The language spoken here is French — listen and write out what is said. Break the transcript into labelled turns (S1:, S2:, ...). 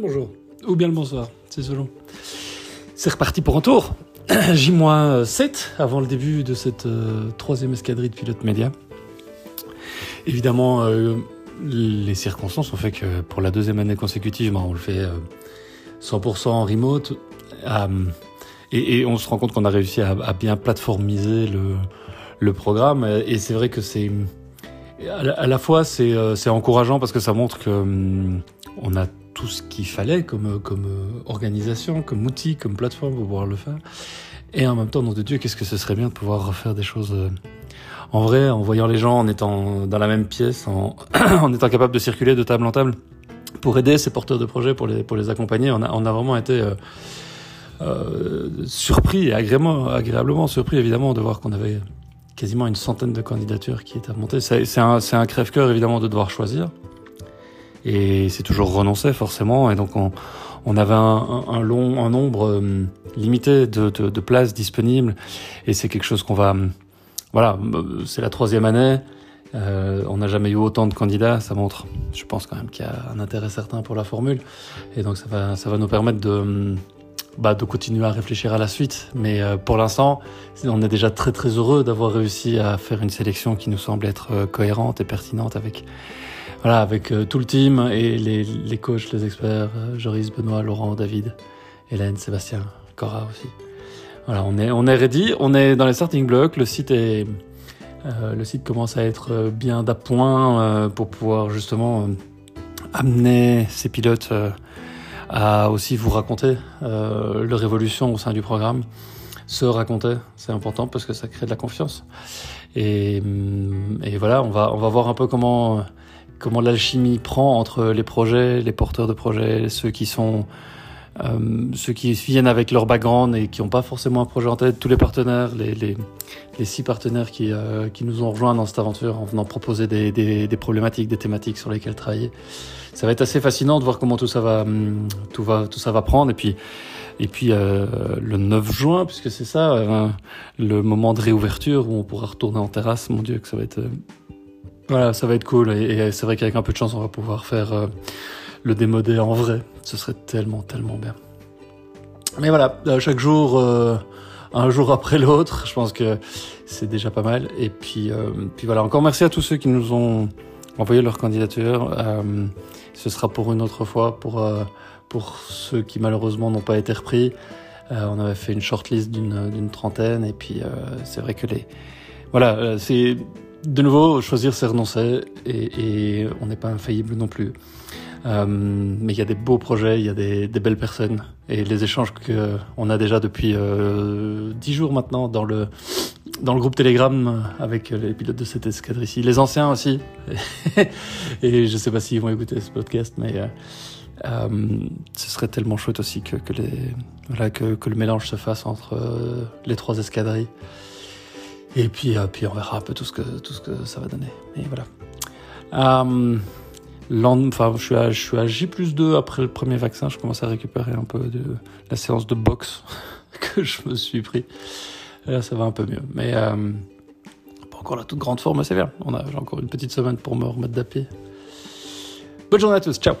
S1: bonjour. Ou bien le bonsoir, c'est selon. C'est reparti pour un tour. J-7 avant le début de cette euh, troisième escadrille de pilote média. Évidemment, euh, les circonstances ont fait que pour la deuxième année consécutive, ben, on le fait 100% euh, en remote. Et, on se rend compte qu'on a réussi à, bien plateformiser le, le programme. Et c'est vrai que c'est à la fois c'est encourageant parce que ça montre que hum, on a tout ce qu'il fallait comme, comme organisation, comme outil, comme plateforme pour pouvoir le faire. Et en même temps, nom de Dieu, qu'est-ce que ce serait bien de pouvoir refaire des choses euh, en vrai, en voyant les gens, en étant dans la même pièce, en, en étant capable de circuler de table en table pour aider ces porteurs de projets, pour les, pour les accompagner. On a, on a vraiment été euh, euh, surpris et agréablement, agréablement surpris évidemment de voir qu'on avait quasiment une centaine de candidatures qui étaient remontées. C'est un, un crève-cœur évidemment de devoir choisir. Et c'est toujours renoncer forcément. Et donc on, on avait un, un, long, un nombre euh, limité de, de, de, places disponibles. Et c'est quelque chose qu'on va, voilà, c'est la troisième année. Euh, on n'a jamais eu autant de candidats. Ça montre, je pense quand même qu'il y a un intérêt certain pour la formule. Et donc ça va, ça va nous permettre de, bah, de continuer à réfléchir à la suite. Mais euh, pour l'instant, on est déjà très très heureux d'avoir réussi à faire une sélection qui nous semble être euh, cohérente et pertinente avec voilà, avec euh, tout le team et les, les coachs, les experts, euh, Joris, Benoît, Laurent, David, Hélène, Sébastien, Cora aussi. Voilà, on est, on est ready, on est dans les starting blocks, le site est, euh, le site commence à être bien d'appoint euh, pour pouvoir justement amener ces pilotes à aussi vous raconter leur évolution au sein du programme. Se raconter, c'est important parce que ça crée de la confiance. Et, et voilà, on va, on va voir un peu comment comment l'alchimie prend entre les projets, les porteurs de projets, ceux qui sont euh, ceux qui viennent avec leur background et qui n'ont pas forcément un projet en tête, tous les partenaires, les, les, les six partenaires qui, euh, qui nous ont rejoints dans cette aventure en venant proposer des, des, des, problématiques, des thématiques sur lesquelles travailler. Ça va être assez fascinant de voir comment tout ça va, hum, tout va, tout ça va prendre. Et puis, et puis euh, le 9 juin, puisque c'est ça, euh, le moment de réouverture où on pourra retourner en terrasse, mon Dieu, que ça va être voilà, ça va être cool. Et, c'est vrai qu'avec un peu de chance, on va pouvoir faire euh, le démodé en vrai. Ce serait tellement, tellement bien. Mais voilà, euh, chaque jour, euh, un jour après l'autre, je pense que c'est déjà pas mal. Et puis, puis voilà, encore merci à tous ceux qui nous ont envoyé leur candidature. ce sera pour une autre fois, pour, pour ceux qui malheureusement n'ont pas été repris. on avait fait une shortlist d'une trentaine. Et puis, c'est vrai que les... Voilà, c'est de nouveau, choisir c'est renoncer et, et on n'est pas infaillible non plus. Euh, mais il y a des beaux projets, il y a des, des, belles personnes et les échanges qu'on a déjà depuis euh, jours maintenant dans le dans le groupe Telegram avec les pilotes de cette escadre ici, les anciens aussi. et je sais pas s'ils vont écouter ce podcast, mais euh, euh, ce serait tellement chouette aussi que, que les voilà que, que le mélange se fasse entre euh, les trois escadrilles. Et puis, euh, puis on verra un peu tout ce que, tout ce que ça va donner. Et voilà. Euh, enfin, je suis, à, je suis à J plus 2 après le premier vaccin. Je commence à récupérer un peu de la séance de boxe que je me suis pris. Là, ça va un peu mieux. Mais euh, pas encore la toute grande forme, c'est bien. J'ai encore une petite semaine pour me remettre pied. Bonne journée à tous. Ciao